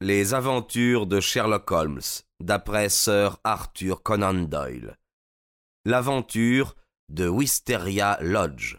Les aventures de Sherlock Holmes, d'après Sir Arthur Conan Doyle. L'aventure de Wisteria Lodge.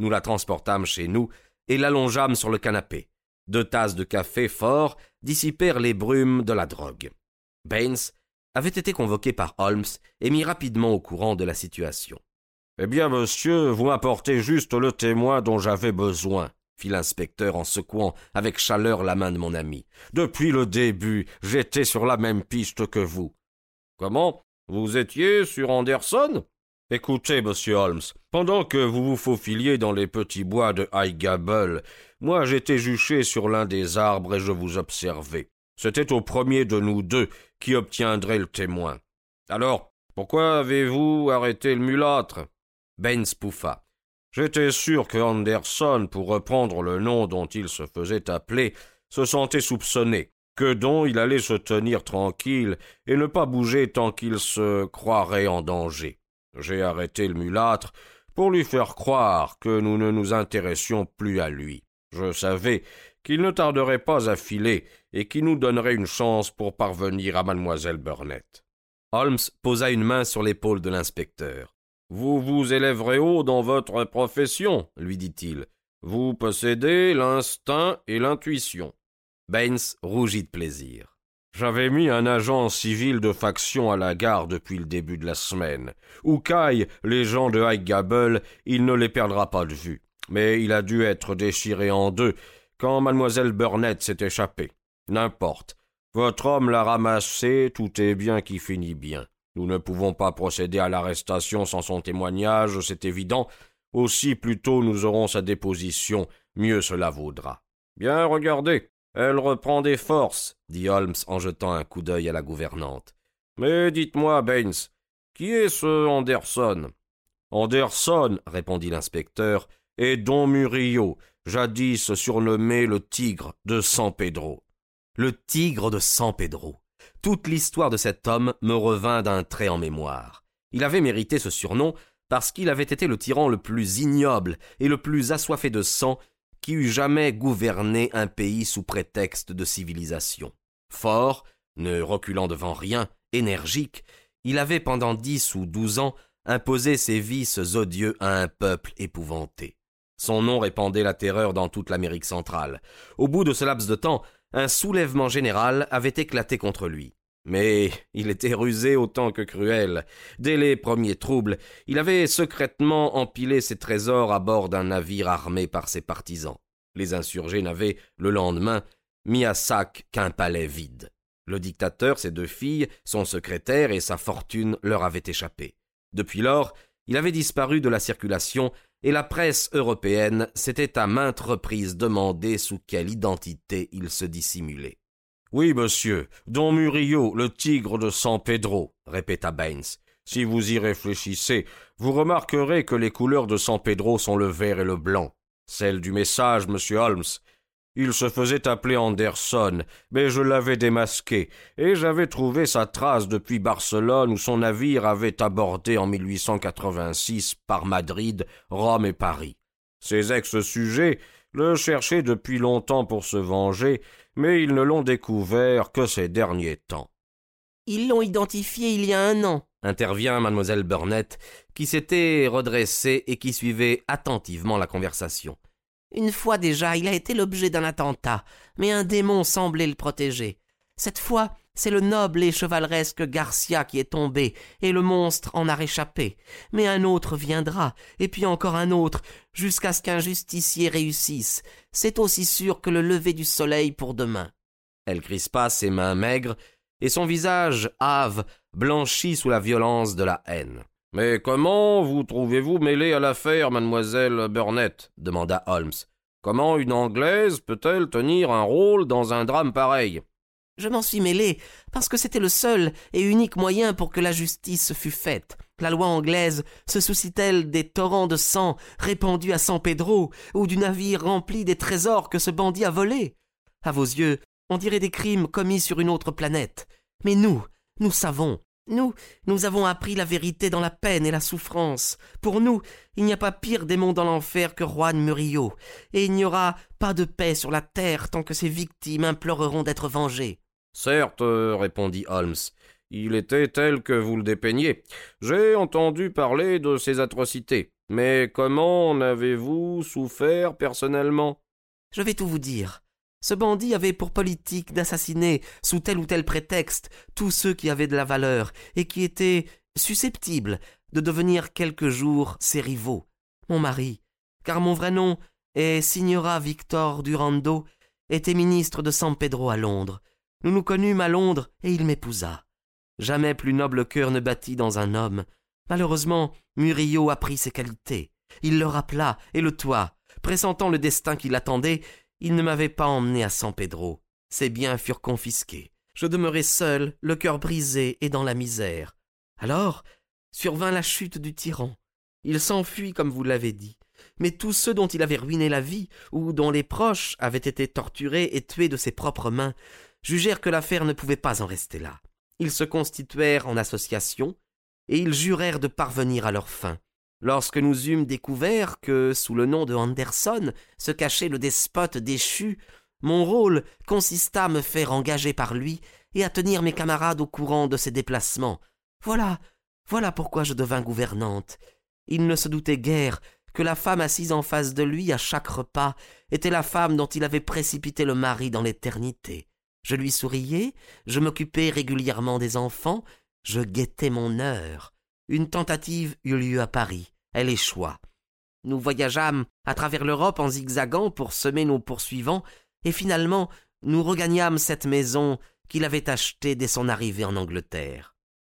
Nous la transportâmes chez nous et l'allongeâmes sur le canapé. Deux tasses de café fort dissipèrent les brumes de la drogue. Baines avait été convoqué par Holmes et mis rapidement au courant de la situation. Eh bien, monsieur, vous m'apportez juste le témoin dont j'avais besoin, fit l'inspecteur en secouant avec chaleur la main de mon ami. Depuis le début, j'étais sur la même piste que vous. Comment? Vous étiez sur Anderson? Écoutez, monsieur Holmes, pendant que vous vous faufiliez dans les petits bois de Highgable, moi j'étais juché sur l'un des arbres et je vous observais. C'était au premier de nous deux qui obtiendrait le témoin. Alors, pourquoi avez-vous arrêté le mulâtre? Baines pouffa. J'étais sûr que Anderson, pour reprendre le nom dont il se faisait appeler, se sentait soupçonné, que dont il allait se tenir tranquille et ne pas bouger tant qu'il se croirait en danger. J'ai arrêté le mulâtre pour lui faire croire que nous ne nous intéressions plus à lui. Je savais qu'il ne tarderait pas à filer et qui nous donnerait une chance pour parvenir à mademoiselle Burnett. Holmes posa une main sur l'épaule de l'inspecteur. Vous vous élèverez haut dans votre profession, lui dit-il. Vous possédez l'instinct et l'intuition. Baines rougit de plaisir. J'avais mis un agent civil de faction à la gare depuis le début de la semaine. Où les gens de Highgable, il ne les perdra pas de vue. Mais il a dû être déchiré en deux quand mademoiselle Burnett s'est échappée. N'importe. Votre homme l'a ramassé, tout est bien qui finit bien. Nous ne pouvons pas procéder à l'arrestation sans son témoignage, c'est évident. Aussi, plus tôt nous aurons sa déposition, mieux cela vaudra. Bien, regardez. Elle reprend des forces, dit Holmes en jetant un coup d'œil à la gouvernante. Mais dites-moi, Baines, qui est ce Anderson? Anderson, répondit l'inspecteur, est Don Murillo, jadis surnommé le tigre de San Pedro. Le tigre de San Pedro. Toute l'histoire de cet homme me revint d'un trait en mémoire. Il avait mérité ce surnom parce qu'il avait été le tyran le plus ignoble et le plus assoiffé de sang qui eût jamais gouverné un pays sous prétexte de civilisation. Fort, ne reculant devant rien, énergique, il avait pendant dix ou douze ans imposé ses vices odieux à un peuple épouvanté. Son nom répandait la terreur dans toute l'Amérique centrale. Au bout de ce laps de temps, un soulèvement général avait éclaté contre lui. Mais il était rusé autant que cruel. Dès les premiers troubles, il avait secrètement empilé ses trésors à bord d'un navire armé par ses partisans. Les insurgés n'avaient, le lendemain, mis à sac qu'un palais vide. Le dictateur, ses deux filles, son secrétaire et sa fortune leur avaient échappé. Depuis lors, il avait disparu de la circulation et la presse européenne s'était à maintes reprises demandé sous quelle identité il se dissimulait. Oui, monsieur, Don Murillo, le tigre de San Pedro, répéta Baines. Si vous y réfléchissez, vous remarquerez que les couleurs de San Pedro sont le vert et le blanc. Celle du message, monsieur Holmes, il se faisait appeler Anderson, mais je l'avais démasqué, et j'avais trouvé sa trace depuis Barcelone où son navire avait abordé en 1886 par Madrid, Rome et Paris. Ses ex-sujets le cherchaient depuis longtemps pour se venger, mais ils ne l'ont découvert que ces derniers temps. Ils l'ont identifié il y a un an, intervient mademoiselle Burnett, qui s'était redressée et qui suivait attentivement la conversation. Une fois déjà, il a été l'objet d'un attentat, mais un démon semblait le protéger. Cette fois, c'est le noble et chevaleresque Garcia qui est tombé, et le monstre en a réchappé. Mais un autre viendra, et puis encore un autre, jusqu'à ce qu'un justicier réussisse. C'est aussi sûr que le lever du soleil pour demain. Elle crispa ses mains maigres, et son visage hâve blanchit sous la violence de la haine. Mais comment vous trouvez-vous mêlée à l'affaire, mademoiselle Burnett? demanda Holmes. Comment une Anglaise peut-elle tenir un rôle dans un drame pareil? Je m'en suis mêlé parce que c'était le seul et unique moyen pour que la justice fût faite. La loi anglaise se soucie-t-elle des torrents de sang répandus à San Pedro ou du navire rempli des trésors que ce bandit a volés? À vos yeux, on dirait des crimes commis sur une autre planète. Mais nous, nous savons, nous, nous avons appris la vérité dans la peine et la souffrance. Pour nous, il n'y a pas pire démon dans l'enfer que Juan Murillo, et il n'y aura pas de paix sur la terre tant que ses victimes imploreront d'être vengées. Certes, répondit Holmes, il était tel que vous le dépeignez. J'ai entendu parler de ces atrocités. Mais comment en avez-vous souffert personnellement? Je vais tout vous dire. Ce bandit avait pour politique d'assassiner, sous tel ou tel prétexte, tous ceux qui avaient de la valeur et qui étaient susceptibles de devenir quelque jour ses rivaux. Mon mari, car mon vrai nom est Signora Victor Durando, était ministre de San Pedro à Londres. Nous nous connûmes à Londres et il m'épousa. Jamais plus noble cœur ne battit dans un homme. Malheureusement, Murillo apprit ses qualités. Il le rappela et le toit. Pressentant le destin qui l'attendait, il ne m'avait pas emmené à San Pedro. Ses biens furent confisqués. Je demeurai seul, le cœur brisé et dans la misère. Alors survint la chute du tyran. Il s'enfuit, comme vous l'avez dit. Mais tous ceux dont il avait ruiné la vie, ou dont les proches avaient été torturés et tués de ses propres mains, jugèrent que l'affaire ne pouvait pas en rester là. Ils se constituèrent en association, et ils jurèrent de parvenir à leur fin. Lorsque nous eûmes découvert que, sous le nom de Anderson, se cachait le despote déchu, mon rôle consista à me faire engager par lui et à tenir mes camarades au courant de ses déplacements. Voilà, voilà pourquoi je devins gouvernante. Il ne se doutait guère que la femme assise en face de lui à chaque repas était la femme dont il avait précipité le mari dans l'éternité. Je lui souriais, je m'occupais régulièrement des enfants, je guettais mon heure. Une tentative eut lieu à Paris. Elle échoua. Nous voyageâmes à travers l'Europe en zigzagant pour semer nos poursuivants, et finalement nous regagnâmes cette maison qu'il avait achetée dès son arrivée en Angleterre.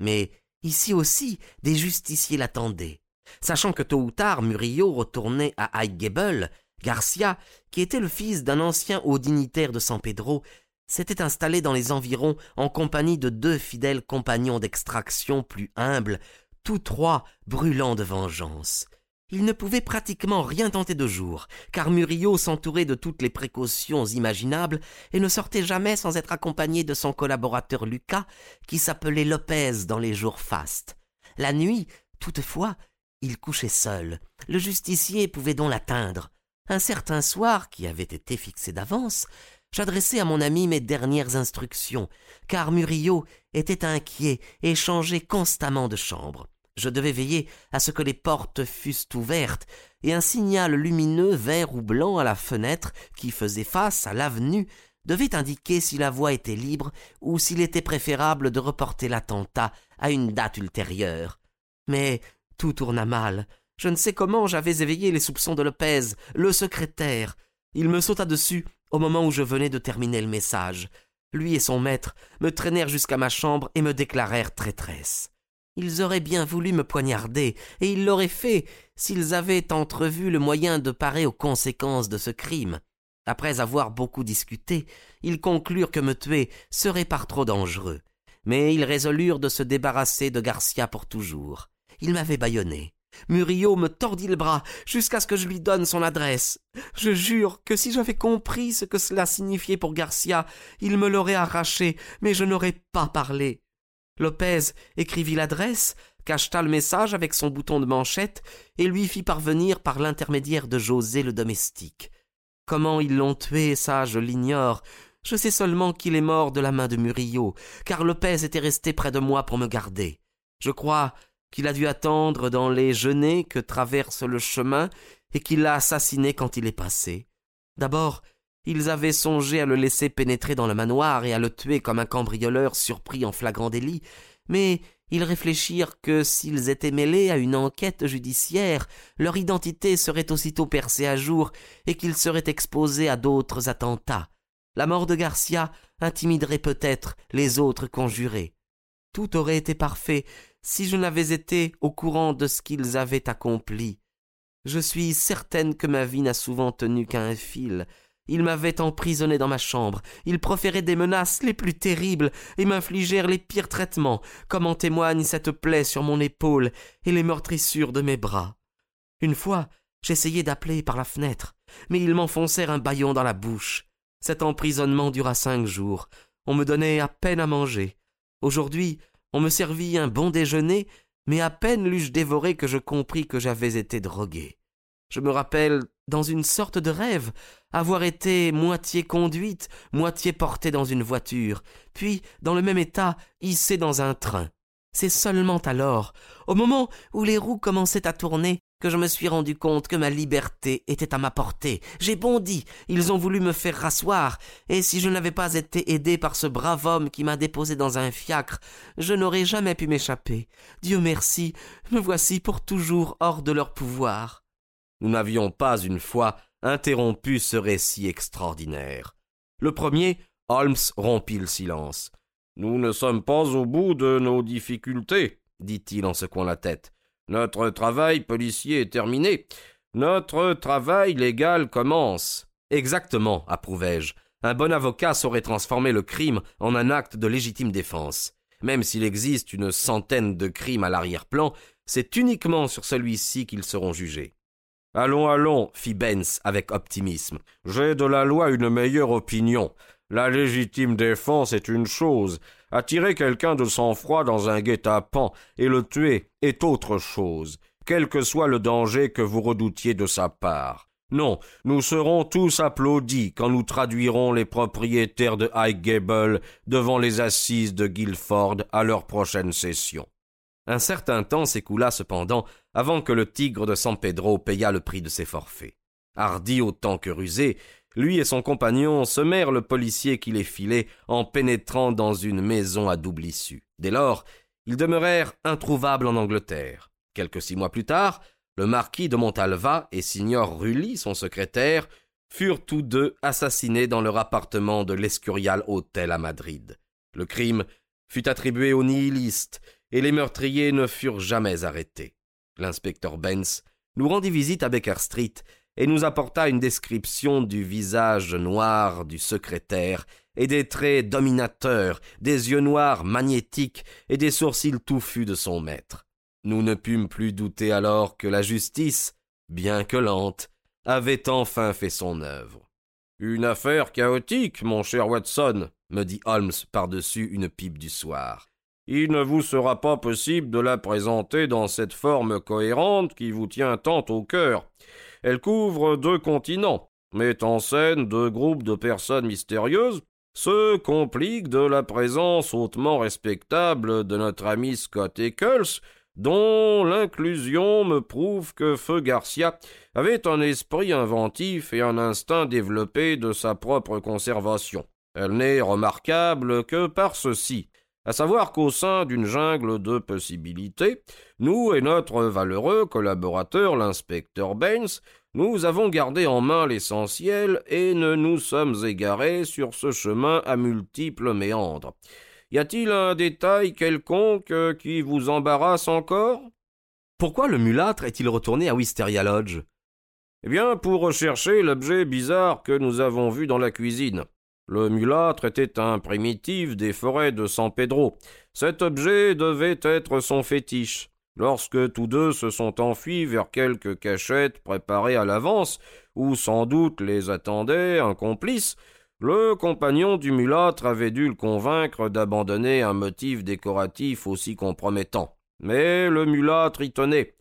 Mais ici aussi des justiciers l'attendaient. Sachant que tôt ou tard Murillo retournait à Highgable, Garcia, qui était le fils d'un ancien haut dignitaire de San Pedro, s'était installé dans les environs en compagnie de deux fidèles compagnons d'extraction plus humbles, tous trois brûlants de vengeance. Il ne pouvait pratiquement rien tenter de jour, car Murillo s'entourait de toutes les précautions imaginables et ne sortait jamais sans être accompagné de son collaborateur Lucas, qui s'appelait Lopez dans les jours fastes. La nuit, toutefois, il couchait seul. Le justicier pouvait donc l'atteindre. Un certain soir, qui avait été fixé d'avance, j'adressai à mon ami mes dernières instructions, car Murillo était inquiet et changeait constamment de chambre. Je devais veiller à ce que les portes fussent ouvertes, et un signal lumineux vert ou blanc à la fenêtre qui faisait face à l'avenue devait indiquer si la voie était libre ou s'il était préférable de reporter l'attentat à une date ultérieure. Mais tout tourna mal. Je ne sais comment j'avais éveillé les soupçons de Lopez, le secrétaire. Il me sauta dessus au moment où je venais de terminer le message. Lui et son maître me traînèrent jusqu'à ma chambre et me déclarèrent traîtresse. Ils auraient bien voulu me poignarder, et ils l'auraient fait s'ils avaient entrevu le moyen de parer aux conséquences de ce crime. Après avoir beaucoup discuté, ils conclurent que me tuer serait par trop dangereux. Mais ils résolurent de se débarrasser de Garcia pour toujours. Ils m'avaient bâillonné. Murillo me tordit le bras jusqu'à ce que je lui donne son adresse. Je jure que si j'avais compris ce que cela signifiait pour Garcia, il me l'aurait arraché, mais je n'aurais pas parlé. Lopez écrivit l'adresse, cacheta le message avec son bouton de manchette et lui fit parvenir par l'intermédiaire de José le domestique. Comment ils l'ont tué, ça, je l'ignore. Je sais seulement qu'il est mort de la main de Murillo, car Lopez était resté près de moi pour me garder. Je crois qu'il a dû attendre dans les genêts que traverse le chemin et qu'il l'a assassiné quand il est passé. D'abord, ils avaient songé à le laisser pénétrer dans le manoir et à le tuer comme un cambrioleur surpris en flagrant délit, mais ils réfléchirent que s'ils étaient mêlés à une enquête judiciaire, leur identité serait aussitôt percée à jour et qu'ils seraient exposés à d'autres attentats. La mort de Garcia intimiderait peut-être les autres conjurés. Tout aurait été parfait si je n'avais été au courant de ce qu'ils avaient accompli. Je suis certaine que ma vie n'a souvent tenu qu'à un fil, ils m'avaient emprisonné dans ma chambre, ils proféraient des menaces les plus terribles et m'infligèrent les pires traitements, comme en témoigne cette plaie sur mon épaule et les meurtrissures de mes bras? Une fois, j'essayai d'appeler par la fenêtre, mais ils m'enfoncèrent un bâillon dans la bouche. Cet emprisonnement dura cinq jours. On me donnait à peine à manger. Aujourd'hui, on me servit un bon déjeuner, mais à peine l'eus-je dévoré que je compris que j'avais été drogué. Je me rappelle, dans une sorte de rêve, avoir été moitié conduite, moitié portée dans une voiture, puis, dans le même état, hissée dans un train. C'est seulement alors, au moment où les roues commençaient à tourner, que je me suis rendu compte que ma liberté était à ma portée. J'ai bondi, ils ont voulu me faire rasseoir, et si je n'avais pas été aidé par ce brave homme qui m'a déposé dans un fiacre, je n'aurais jamais pu m'échapper. Dieu merci, me voici pour toujours hors de leur pouvoir. Nous n'avions pas une fois interrompu ce récit extraordinaire. Le premier, Holmes rompit le silence. Nous ne sommes pas au bout de nos difficultés, dit-il en secouant la tête. Notre travail policier est terminé. Notre travail légal commence. Exactement, approuvai-je. Un bon avocat saurait transformer le crime en un acte de légitime défense. Même s'il existe une centaine de crimes à l'arrière-plan, c'est uniquement sur celui-ci qu'ils seront jugés. Allons, allons, fit Benz avec optimisme. J'ai de la loi une meilleure opinion. La légitime défense est une chose, attirer quelqu'un de sang-froid dans un guet-apens et le tuer est autre chose, quel que soit le danger que vous redoutiez de sa part. Non, nous serons tous applaudis quand nous traduirons les propriétaires de Highgable devant les assises de Guilford à leur prochaine session. Un certain temps s'écoula cependant avant que le tigre de San Pedro payât le prix de ses forfaits. Hardi autant que rusé, lui et son compagnon semèrent le policier qui les filait en pénétrant dans une maison à double issue. Dès lors, ils demeurèrent introuvables en Angleterre. Quelques six mois plus tard, le marquis de Montalva et signor Rulli, son secrétaire, furent tous deux assassinés dans leur appartement de l'Escurial Hôtel à Madrid. Le crime fut attribué aux nihilistes, et les meurtriers ne furent jamais arrêtés. L'inspecteur Benz nous rendit visite à Baker Street et nous apporta une description du visage noir du secrétaire et des traits dominateurs, des yeux noirs magnétiques et des sourcils touffus de son maître. Nous ne pûmes plus douter alors que la justice, bien que lente, avait enfin fait son œuvre. Une affaire chaotique, mon cher Watson, me dit Holmes par-dessus une pipe du soir. Il ne vous sera pas possible de la présenter dans cette forme cohérente qui vous tient tant au cœur. Elle couvre deux continents, met en scène deux groupes de personnes mystérieuses, se complique de la présence hautement respectable de notre ami Scott Eccles, dont l'inclusion me prouve que Feu Garcia avait un esprit inventif et un instinct développé de sa propre conservation. Elle n'est remarquable que par ceci, à savoir qu'au sein d'une jungle de possibilités, nous et notre valeureux collaborateur l'inspecteur Baines, nous avons gardé en main l'essentiel et ne nous sommes égarés sur ce chemin à multiples méandres. Y a-t-il un détail quelconque qui vous embarrasse encore? Pourquoi le mulâtre est-il retourné à Wisteria Lodge? Eh bien, pour rechercher l'objet bizarre que nous avons vu dans la cuisine. Le mulâtre était un primitif des forêts de San Pedro. Cet objet devait être son fétiche. Lorsque tous deux se sont enfuis vers quelques cachettes préparées à l'avance, où sans doute les attendait un complice, le compagnon du mulâtre avait dû le convaincre d'abandonner un motif décoratif aussi compromettant. Mais le mulâtre y tenait.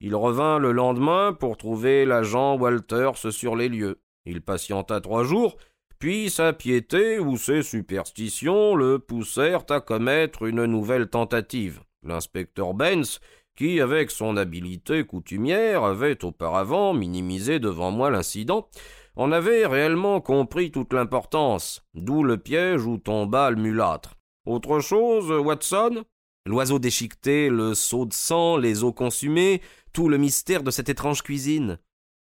Il revint le lendemain pour trouver l'agent Walters sur les lieux. Il patienta trois jours, puis sa piété ou ses superstitions le poussèrent à commettre une nouvelle tentative. L'inspecteur Benz, qui, avec son habileté coutumière, avait auparavant minimisé devant moi l'incident, en avait réellement compris toute l'importance, d'où le piège où tomba le mulâtre. Autre chose, Watson? L'oiseau déchiqueté, le seau de sang, les eaux consumées, tout le mystère de cette étrange cuisine.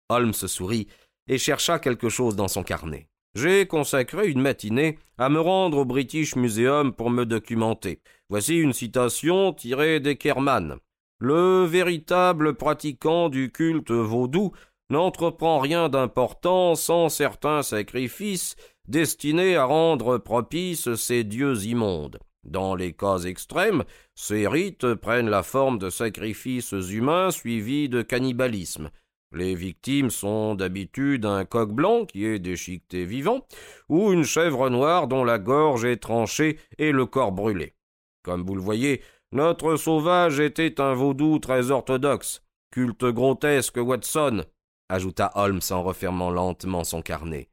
Holmes sourit et chercha quelque chose dans son carnet. J'ai consacré une matinée à me rendre au British Museum pour me documenter. Voici une citation tirée d'Eckermann. Le véritable pratiquant du culte vaudou n'entreprend rien d'important sans certains sacrifices destinés à rendre propices ces dieux immondes. Dans les cas extrêmes, ces rites prennent la forme de sacrifices humains suivis de cannibalisme. Les victimes sont d'habitude un coq blanc qui est déchiqueté vivant, ou une chèvre noire dont la gorge est tranchée et le corps brûlé. Comme vous le voyez, notre sauvage était un vaudou très orthodoxe. Culte grotesque, Watson, ajouta Holmes en refermant lentement son carnet.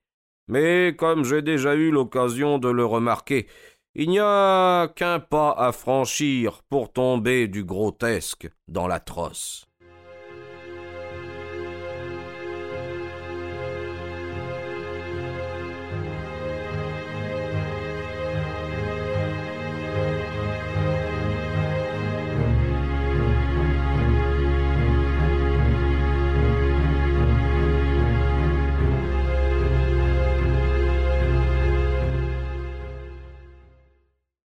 Mais comme j'ai déjà eu l'occasion de le remarquer, il n'y a qu'un pas à franchir pour tomber du grotesque dans l'atroce.